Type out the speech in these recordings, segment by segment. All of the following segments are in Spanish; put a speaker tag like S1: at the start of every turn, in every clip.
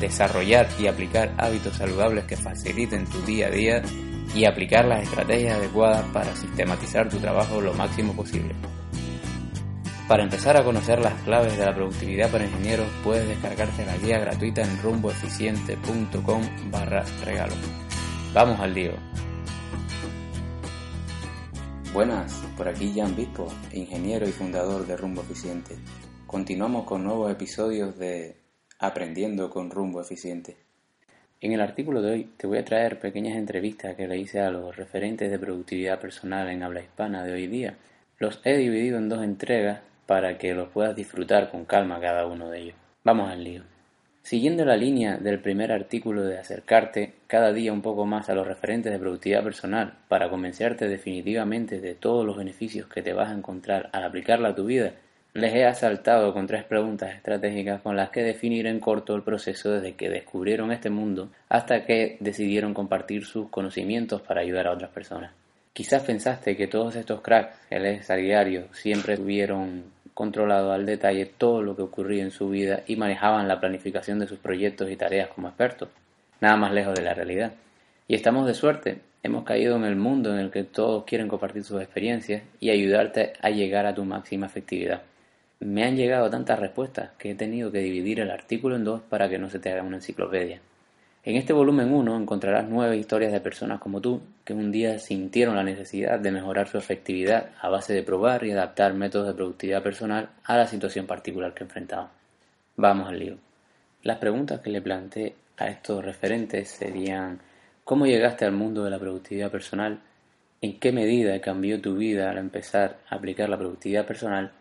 S1: desarrollar y aplicar hábitos saludables que faciliten tu día a día y aplicar las estrategias adecuadas para sistematizar tu trabajo lo máximo posible. Para empezar a conocer las claves de la productividad para ingenieros, puedes descargarte la guía gratuita en rumboeficiente.com barra regalo. Vamos al lío. Buenas, por aquí Jan Bispo, ingeniero y fundador de Rumbo Eficiente. Continuamos con nuevos episodios de Aprendiendo con rumbo eficiente. En el artículo de hoy te voy a traer pequeñas entrevistas que le hice a los referentes de productividad personal en habla hispana de hoy día. Los he dividido en dos entregas para que los puedas disfrutar con calma cada uno de ellos. Vamos al lío. Siguiendo la línea del primer artículo de acercarte cada día un poco más a los referentes de productividad personal para convencerte definitivamente de todos los beneficios que te vas a encontrar al aplicarla a tu vida, les he asaltado con tres preguntas estratégicas con las que definir en corto el proceso desde que descubrieron este mundo hasta que decidieron compartir sus conocimientos para ayudar a otras personas. Quizás pensaste que todos estos cracks a diario siempre tuvieron controlado al detalle todo lo que ocurría en su vida y manejaban la planificación de sus proyectos y tareas como expertos. Nada más lejos de la realidad. Y estamos de suerte, hemos caído en el mundo en el que todos quieren compartir sus experiencias y ayudarte a llegar a tu máxima efectividad. Me han llegado tantas respuestas que he tenido que dividir el artículo en dos para que no se te haga una enciclopedia. En este volumen 1 encontrarás nueve historias de personas como tú que un día sintieron la necesidad de mejorar su efectividad a base de probar y adaptar métodos de productividad personal a la situación particular que enfrentaban. Vamos al lío. Las preguntas que le planteé a estos referentes serían ¿Cómo llegaste al mundo de la productividad personal? ¿En qué medida cambió tu vida al empezar a aplicar la productividad personal?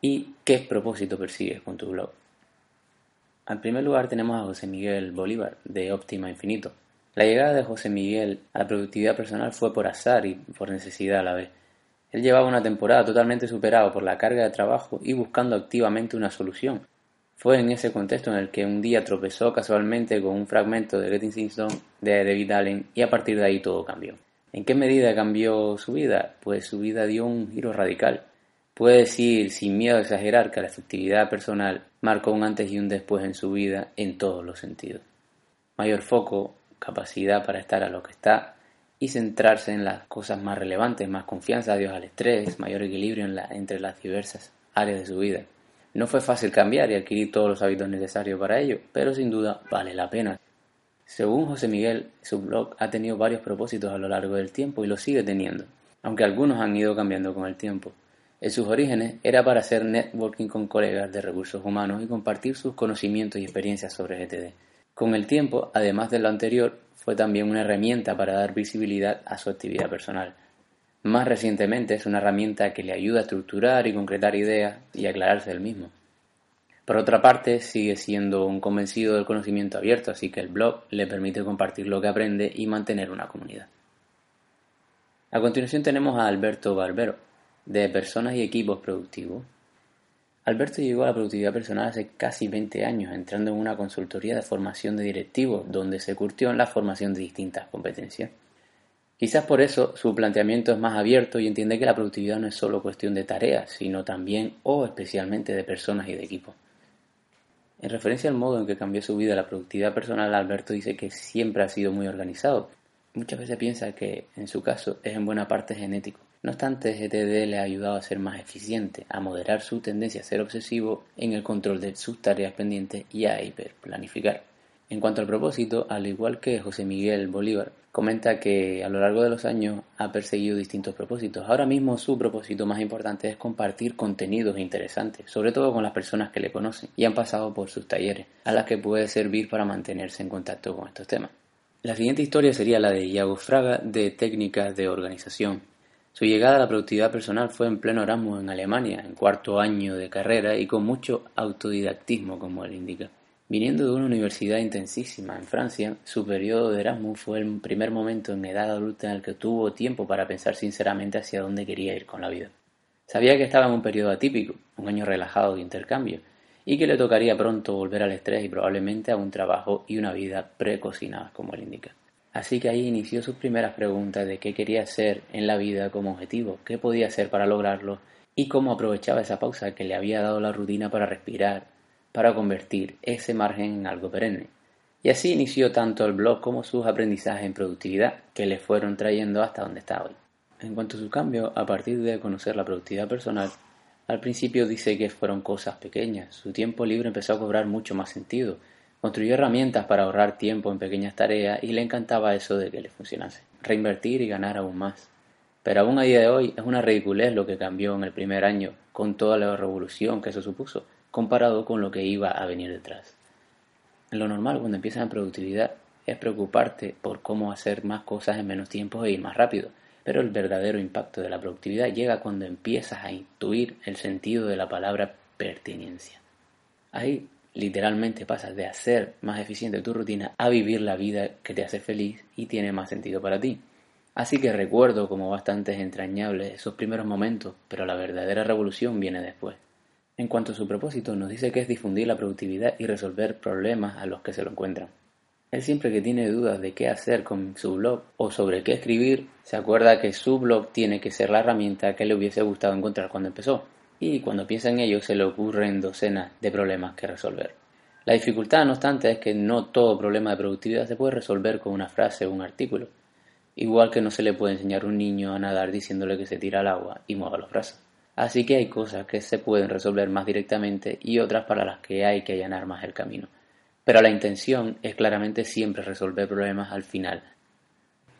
S1: ¿Y qué propósito persigues con tu blog? En primer lugar tenemos a José Miguel Bolívar, de Óptima Infinito. La llegada de José Miguel a la productividad personal fue por azar y por necesidad a la vez. Él llevaba una temporada totalmente superado por la carga de trabajo y buscando activamente una solución. Fue en ese contexto en el que un día tropezó casualmente con un fragmento de Getting Things Done de David Allen y a partir de ahí todo cambió. ¿En qué medida cambió su vida? Pues su vida dio un giro radical. Puede decir sin miedo a exagerar que la efectividad personal marcó un antes y un después en su vida en todos los sentidos. Mayor foco, capacidad para estar a lo que está y centrarse en las cosas más relevantes, más confianza, adiós al estrés, mayor equilibrio entre las diversas áreas de su vida. No fue fácil cambiar y adquirir todos los hábitos necesarios para ello, pero sin duda vale la pena. Según José Miguel, su blog ha tenido varios propósitos a lo largo del tiempo y lo sigue teniendo, aunque algunos han ido cambiando con el tiempo. En sus orígenes era para hacer networking con colegas de recursos humanos y compartir sus conocimientos y experiencias sobre GTD. Con el tiempo, además de lo anterior, fue también una herramienta para dar visibilidad a su actividad personal. Más recientemente es una herramienta que le ayuda a estructurar y concretar ideas y aclararse del mismo. Por otra parte, sigue siendo un convencido del conocimiento abierto, así que el blog le permite compartir lo que aprende y mantener una comunidad. A continuación tenemos a Alberto Barbero, de personas y equipos productivos. Alberto llegó a la productividad personal hace casi 20 años, entrando en una consultoría de formación de directivos, donde se curtió en la formación de distintas competencias. Quizás por eso su planteamiento es más abierto y entiende que la productividad no es solo cuestión de tareas, sino también o especialmente de personas y de equipos. En referencia al modo en que cambió su vida la productividad personal, Alberto dice que siempre ha sido muy organizado. Muchas veces piensa que, en su caso, es en buena parte genético. No obstante, GTD le ha ayudado a ser más eficiente, a moderar su tendencia a ser obsesivo en el control de sus tareas pendientes y a hiperplanificar. En cuanto al propósito, al igual que José Miguel Bolívar, comenta que a lo largo de los años ha perseguido distintos propósitos. Ahora mismo su propósito más importante es compartir contenidos interesantes, sobre todo con las personas que le conocen y han pasado por sus talleres, a las que puede servir para mantenerse en contacto con estos temas. La siguiente historia sería la de Iago Fraga de Técnicas de Organización, su llegada a la productividad personal fue en pleno Erasmus en Alemania, en cuarto año de carrera y con mucho autodidactismo, como él indica. Viniendo de una universidad intensísima en Francia, su periodo de Erasmus fue el primer momento en edad adulta en el que tuvo tiempo para pensar sinceramente hacia dónde quería ir con la vida. Sabía que estaba en un periodo atípico, un año relajado de intercambio, y que le tocaría pronto volver al estrés y probablemente a un trabajo y una vida precocinada, como él indica. Así que ahí inició sus primeras preguntas de qué quería hacer en la vida como objetivo, qué podía hacer para lograrlo y cómo aprovechaba esa pausa que le había dado la rutina para respirar, para convertir ese margen en algo perenne. Y así inició tanto el blog como sus aprendizajes en productividad que le fueron trayendo hasta donde está hoy. En cuanto a su cambio, a partir de conocer la productividad personal, al principio dice que fueron cosas pequeñas, su tiempo libre empezó a cobrar mucho más sentido, construyó herramientas para ahorrar tiempo en pequeñas tareas y le encantaba eso de que le funcionase, reinvertir y ganar aún más. Pero aún a día de hoy es una ridiculez lo que cambió en el primer año, con toda la revolución que eso supuso comparado con lo que iba a venir detrás. Lo normal cuando empiezas en productividad es preocuparte por cómo hacer más cosas en menos tiempo e ir más rápido, pero el verdadero impacto de la productividad llega cuando empiezas a intuir el sentido de la palabra pertinencia. Ahí literalmente pasas de hacer más eficiente tu rutina a vivir la vida que te hace feliz y tiene más sentido para ti. Así que recuerdo como bastante entrañables esos primeros momentos, pero la verdadera revolución viene después. En cuanto a su propósito, nos dice que es difundir la productividad y resolver problemas a los que se lo encuentran. Él siempre que tiene dudas de qué hacer con su blog o sobre qué escribir, se acuerda que su blog tiene que ser la herramienta que le hubiese gustado encontrar cuando empezó, y cuando piensa en ello se le ocurren docenas de problemas que resolver. La dificultad, no obstante, es que no todo problema de productividad se puede resolver con una frase o un artículo, igual que no se le puede enseñar a un niño a nadar diciéndole que se tira al agua y mueva los brazos. Así que hay cosas que se pueden resolver más directamente y otras para las que hay que allanar más el camino. Pero la intención es claramente siempre resolver problemas al final.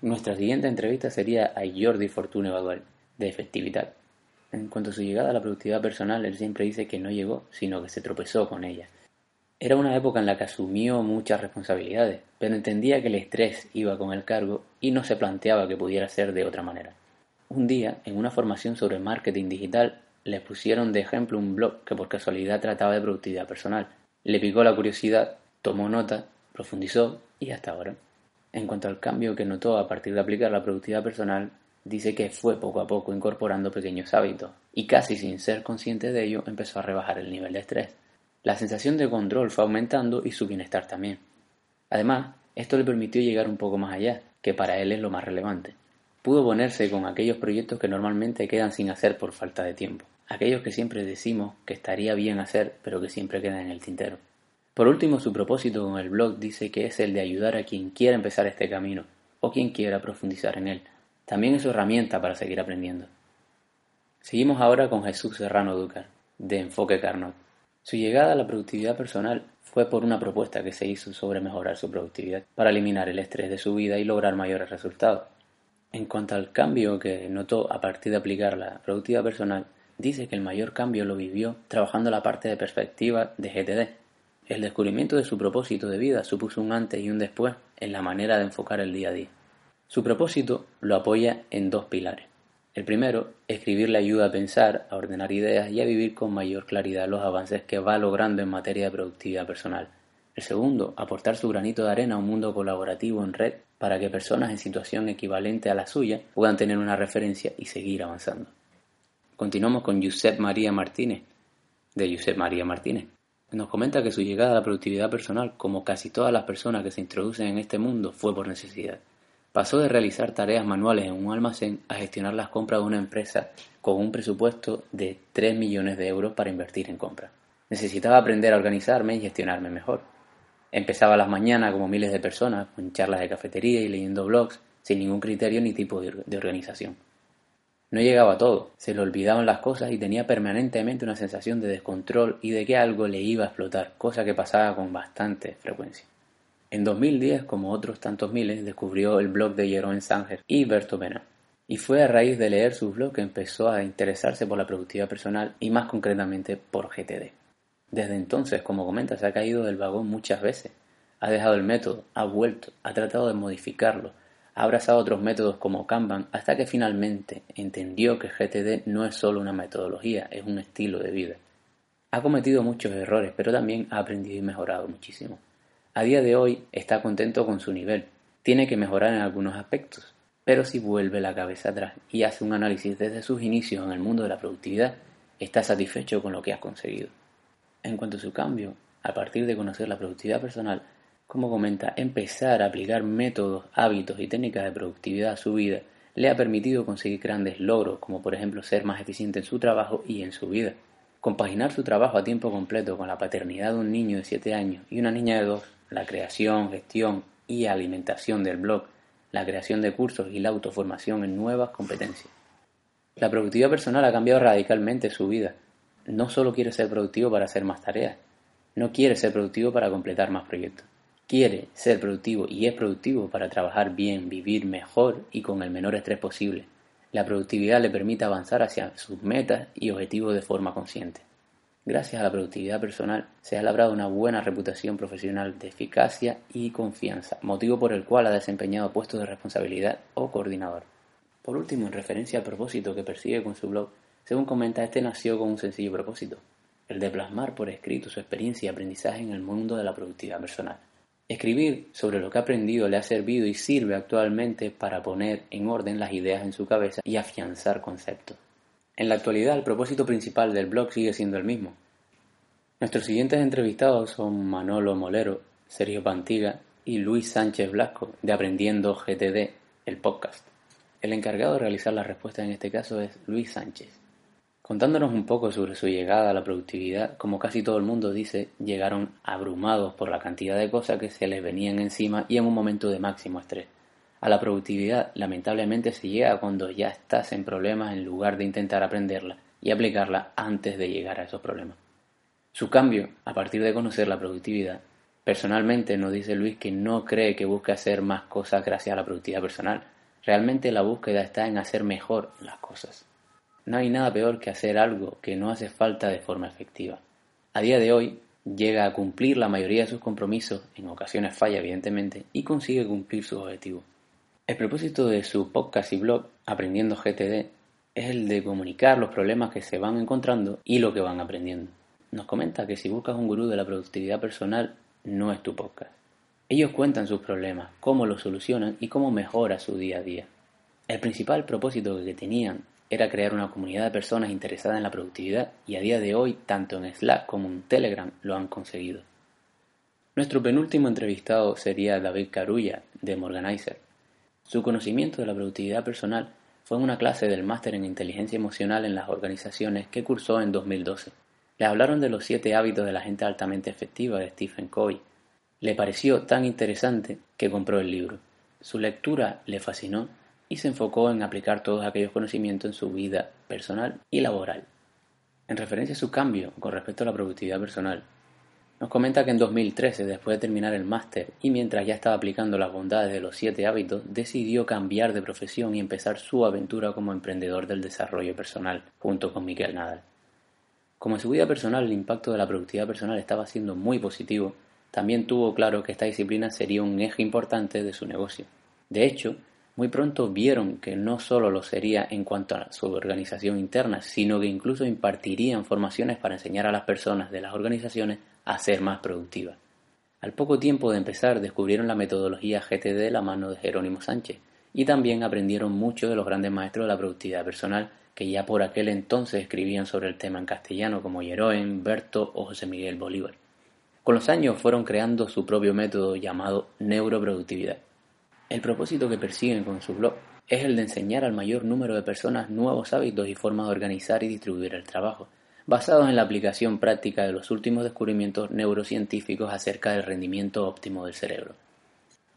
S1: Nuestra siguiente entrevista sería a Jordi Fortune Baduel, de efectividad. En cuanto a su llegada a la productividad personal, él siempre dice que no llegó, sino que se tropezó con ella. Era una época en la que asumió muchas responsabilidades, pero entendía que el estrés iba con el cargo y no se planteaba que pudiera ser de otra manera. Un día, en una formación sobre marketing digital, le pusieron de ejemplo un blog que por casualidad trataba de productividad personal. Le picó la curiosidad, tomó nota, profundizó y hasta ahora. En cuanto al cambio que notó a partir de aplicar la productividad personal, dice que fue poco a poco incorporando pequeños hábitos y casi sin ser consciente de ello empezó a rebajar el nivel de estrés. La sensación de control fue aumentando y su bienestar también. Además, esto le permitió llegar un poco más allá, que para él es lo más relevante. Pudo ponerse con aquellos proyectos que normalmente quedan sin hacer por falta de tiempo, aquellos que siempre decimos que estaría bien hacer pero que siempre quedan en el tintero. Por último, su propósito con el blog dice que es el de ayudar a quien quiera empezar este camino o quien quiera profundizar en él. También es su herramienta para seguir aprendiendo. Seguimos ahora con Jesús Serrano Ducar, de Enfoque Carnot. Su llegada a la productividad personal fue por una propuesta que se hizo sobre mejorar su productividad para eliminar el estrés de su vida y lograr mayores resultados. En cuanto al cambio que notó a partir de aplicar la productividad personal, dice que el mayor cambio lo vivió trabajando la parte de perspectiva de GTD. El descubrimiento de su propósito de vida supuso un antes y un después en la manera de enfocar el día a día. Su propósito lo apoya en dos pilares. El primero, escribir le ayuda a pensar, a ordenar ideas y a vivir con mayor claridad los avances que va logrando en materia de productividad personal. El segundo, aportar su granito de arena a un mundo colaborativo en red para que personas en situación equivalente a la suya puedan tener una referencia y seguir avanzando. Continuamos con Josep María Martínez, de Josep María Martínez. Nos comenta que su llegada a la productividad personal, como casi todas las personas que se introducen en este mundo, fue por necesidad. Pasó de realizar tareas manuales en un almacén a gestionar las compras de una empresa con un presupuesto de 3 millones de euros para invertir en compras. Necesitaba aprender a organizarme y gestionarme mejor. Empezaba las mañanas como miles de personas, con charlas de cafetería y leyendo blogs, sin ningún criterio ni tipo de organización. No llegaba a todo, se le olvidaban las cosas y tenía permanentemente una sensación de descontrol y de que algo le iba a explotar, cosa que pasaba con bastante frecuencia. En 2010, como otros tantos miles, descubrió el blog de Jeroen Sanger y Berto Bena. Y fue a raíz de leer sus blogs que empezó a interesarse por la productividad personal y más concretamente por GTD. Desde entonces, como comenta, se ha caído del vagón muchas veces. Ha dejado el método, ha vuelto, ha tratado de modificarlo, ha abrazado otros métodos como Kanban hasta que finalmente entendió que GTD no es solo una metodología, es un estilo de vida. Ha cometido muchos errores, pero también ha aprendido y mejorado muchísimo. A día de hoy está contento con su nivel. Tiene que mejorar en algunos aspectos, pero si vuelve la cabeza atrás y hace un análisis desde sus inicios en el mundo de la productividad, está satisfecho con lo que ha conseguido. En cuanto a su cambio, a partir de conocer la productividad personal, como comenta, empezar a aplicar métodos, hábitos y técnicas de productividad a su vida le ha permitido conseguir grandes logros, como por ejemplo ser más eficiente en su trabajo y en su vida. Compaginar su trabajo a tiempo completo con la paternidad de un niño de 7 años y una niña de 2, la creación, gestión y alimentación del blog, la creación de cursos y la autoformación en nuevas competencias. La productividad personal ha cambiado radicalmente su vida. No solo quiere ser productivo para hacer más tareas, no quiere ser productivo para completar más proyectos. Quiere ser productivo y es productivo para trabajar bien, vivir mejor y con el menor estrés posible. La productividad le permite avanzar hacia sus metas y objetivos de forma consciente. Gracias a la productividad personal se ha labrado una buena reputación profesional de eficacia y confianza, motivo por el cual ha desempeñado puestos de responsabilidad o coordinador. Por último, en referencia al propósito que persigue con su blog, según comenta, este nació con un sencillo propósito, el de plasmar por escrito su experiencia y aprendizaje en el mundo de la productividad personal. Escribir sobre lo que ha aprendido le ha servido y sirve actualmente para poner en orden las ideas en su cabeza y afianzar conceptos. En la actualidad el propósito principal del blog sigue siendo el mismo. Nuestros siguientes entrevistados son Manolo Molero, Sergio Pantiga y Luis Sánchez Blasco de Aprendiendo GTD, el podcast. El encargado de realizar las respuestas en este caso es Luis Sánchez. Contándonos un poco sobre su llegada a la productividad, como casi todo el mundo dice, llegaron abrumados por la cantidad de cosas que se les venían encima y en un momento de máximo estrés. A la productividad lamentablemente se llega cuando ya estás en problemas en lugar de intentar aprenderla y aplicarla antes de llegar a esos problemas. Su cambio, a partir de conocer la productividad, personalmente nos dice Luis que no cree que busque hacer más cosas gracias a la productividad personal, Realmente la búsqueda está en hacer mejor las cosas. No hay nada peor que hacer algo que no hace falta de forma efectiva. A día de hoy llega a cumplir la mayoría de sus compromisos, en ocasiones falla evidentemente, y consigue cumplir sus objetivos. El propósito de su podcast y blog, Aprendiendo GTD, es el de comunicar los problemas que se van encontrando y lo que van aprendiendo. Nos comenta que si buscas un gurú de la productividad personal, no es tu podcast. Ellos cuentan sus problemas, cómo los solucionan y cómo mejora su día a día. El principal propósito que tenían era crear una comunidad de personas interesadas en la productividad y a día de hoy, tanto en Slack como en Telegram, lo han conseguido. Nuestro penúltimo entrevistado sería David Carulla, de Morganizer. Su conocimiento de la productividad personal fue en una clase del máster en inteligencia emocional en las organizaciones que cursó en 2012. Le hablaron de los siete hábitos de la gente altamente efectiva de Stephen Covey le pareció tan interesante que compró el libro. Su lectura le fascinó y se enfocó en aplicar todos aquellos conocimientos en su vida personal y laboral. En referencia a su cambio con respecto a la productividad personal, nos comenta que en 2013, después de terminar el máster y mientras ya estaba aplicando las bondades de los siete hábitos, decidió cambiar de profesión y empezar su aventura como emprendedor del desarrollo personal, junto con Miguel Nadal. Como en su vida personal el impacto de la productividad personal estaba siendo muy positivo, también tuvo claro que esta disciplina sería un eje importante de su negocio. De hecho, muy pronto vieron que no solo lo sería en cuanto a su organización interna, sino que incluso impartirían formaciones para enseñar a las personas de las organizaciones a ser más productivas. Al poco tiempo de empezar descubrieron la metodología GTD de la mano de Jerónimo Sánchez y también aprendieron mucho de los grandes maestros de la productividad personal que ya por aquel entonces escribían sobre el tema en castellano como Jeroen, Berto o José Miguel Bolívar. Con los años fueron creando su propio método llamado neuroproductividad. El propósito que persiguen con su blog es el de enseñar al mayor número de personas nuevos hábitos y formas de organizar y distribuir el trabajo, basados en la aplicación práctica de los últimos descubrimientos neurocientíficos acerca del rendimiento óptimo del cerebro.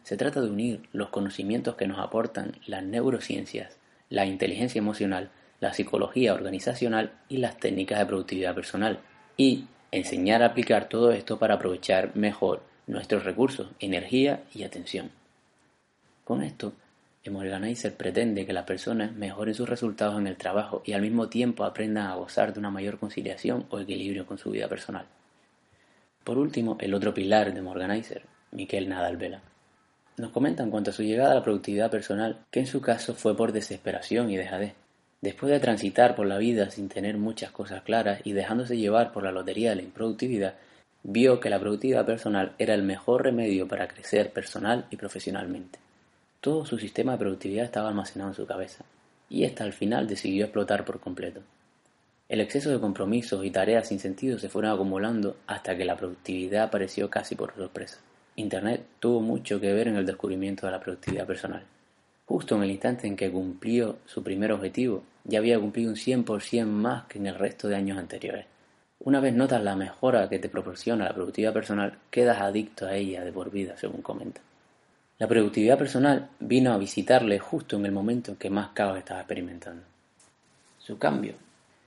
S1: Se trata de unir los conocimientos que nos aportan las neurociencias, la inteligencia emocional, la psicología organizacional y las técnicas de productividad personal, y enseñar a aplicar todo esto para aprovechar mejor nuestros recursos, energía y atención. Con esto, Organizer pretende que las personas mejoren sus resultados en el trabajo y al mismo tiempo aprendan a gozar de una mayor conciliación o equilibrio con su vida personal. Por último, el otro pilar de Morganizer, Miquel Nadal Vela. Nos comenta en cuanto a su llegada a la productividad personal que en su caso fue por desesperación y dejadez. Después de transitar por la vida sin tener muchas cosas claras y dejándose llevar por la lotería de la improductividad, vio que la productividad personal era el mejor remedio para crecer personal y profesionalmente. Todo su sistema de productividad estaba almacenado en su cabeza, y ésta al final decidió explotar por completo. El exceso de compromisos y tareas sin sentido se fueron acumulando hasta que la productividad apareció casi por sorpresa. Internet tuvo mucho que ver en el descubrimiento de la productividad personal. Justo en el instante en que cumplió su primer objetivo, ya había cumplido un 100% más que en el resto de años anteriores. Una vez notas la mejora que te proporciona la productividad personal, quedas adicto a ella de por vida, según comenta. La productividad personal vino a visitarle justo en el momento en que más caos estaba experimentando. Su cambio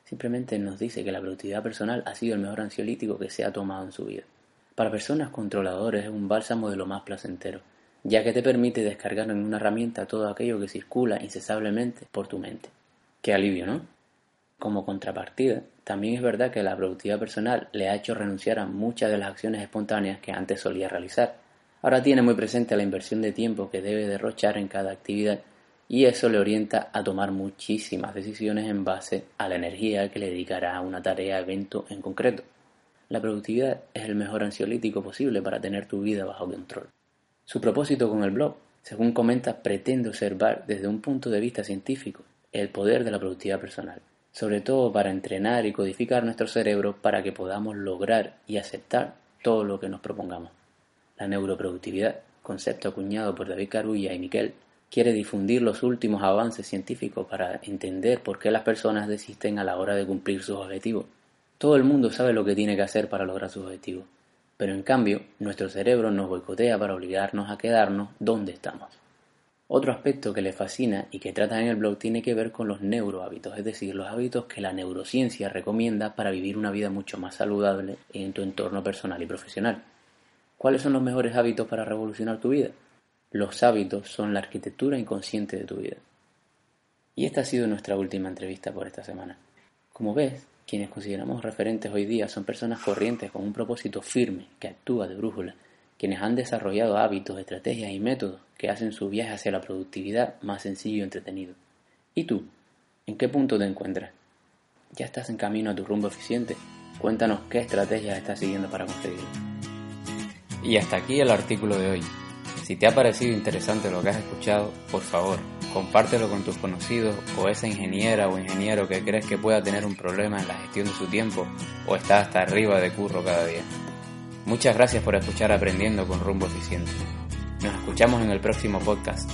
S1: simplemente nos dice que la productividad personal ha sido el mejor ansiolítico que se ha tomado en su vida. Para personas controladoras es un bálsamo de lo más placentero, ya que te permite descargar en una herramienta todo aquello que circula incesablemente por tu mente. Qué alivio, ¿no? Como contrapartida, también es verdad que la productividad personal le ha hecho renunciar a muchas de las acciones espontáneas que antes solía realizar. Ahora tiene muy presente la inversión de tiempo que debe derrochar en cada actividad y eso le orienta a tomar muchísimas decisiones en base a la energía que le dedicará a una tarea evento en concreto. La productividad es el mejor ansiolítico posible para tener tu vida bajo control. Su propósito con el blog, según comenta, pretende observar desde un punto de vista científico el poder de la productividad personal, sobre todo para entrenar y codificar nuestro cerebro para que podamos lograr y aceptar todo lo que nos propongamos. La neuroproductividad, concepto acuñado por David Carulla y Miquel, quiere difundir los últimos avances científicos para entender por qué las personas desisten a la hora de cumplir sus objetivos. Todo el mundo sabe lo que tiene que hacer para lograr sus objetivos, pero en cambio, nuestro cerebro nos boicotea para obligarnos a quedarnos donde estamos. Otro aspecto que le fascina y que trata en el blog tiene que ver con los neurohábitos, es decir, los hábitos que la neurociencia recomienda para vivir una vida mucho más saludable en tu entorno personal y profesional. ¿Cuáles son los mejores hábitos para revolucionar tu vida? Los hábitos son la arquitectura inconsciente de tu vida. Y esta ha sido nuestra última entrevista por esta semana. Como ves, quienes consideramos referentes hoy día son personas corrientes con un propósito firme que actúa de brújula, quienes han desarrollado hábitos, estrategias y métodos que hacen su viaje hacia la productividad más sencillo y entretenido. ¿Y tú? ¿En qué punto te encuentras? ¿Ya estás en camino a tu rumbo eficiente? Cuéntanos qué estrategias estás siguiendo para conseguirlo. Y hasta aquí el artículo de hoy. Si te ha parecido interesante lo que has escuchado, por favor, compártelo con tus conocidos o esa ingeniera o ingeniero que crees que pueda tener un problema en la gestión de su tiempo o está hasta arriba de curro cada día. Muchas gracias por escuchar Aprendiendo con Rumbo Eficiente. Nos escuchamos en el próximo podcast.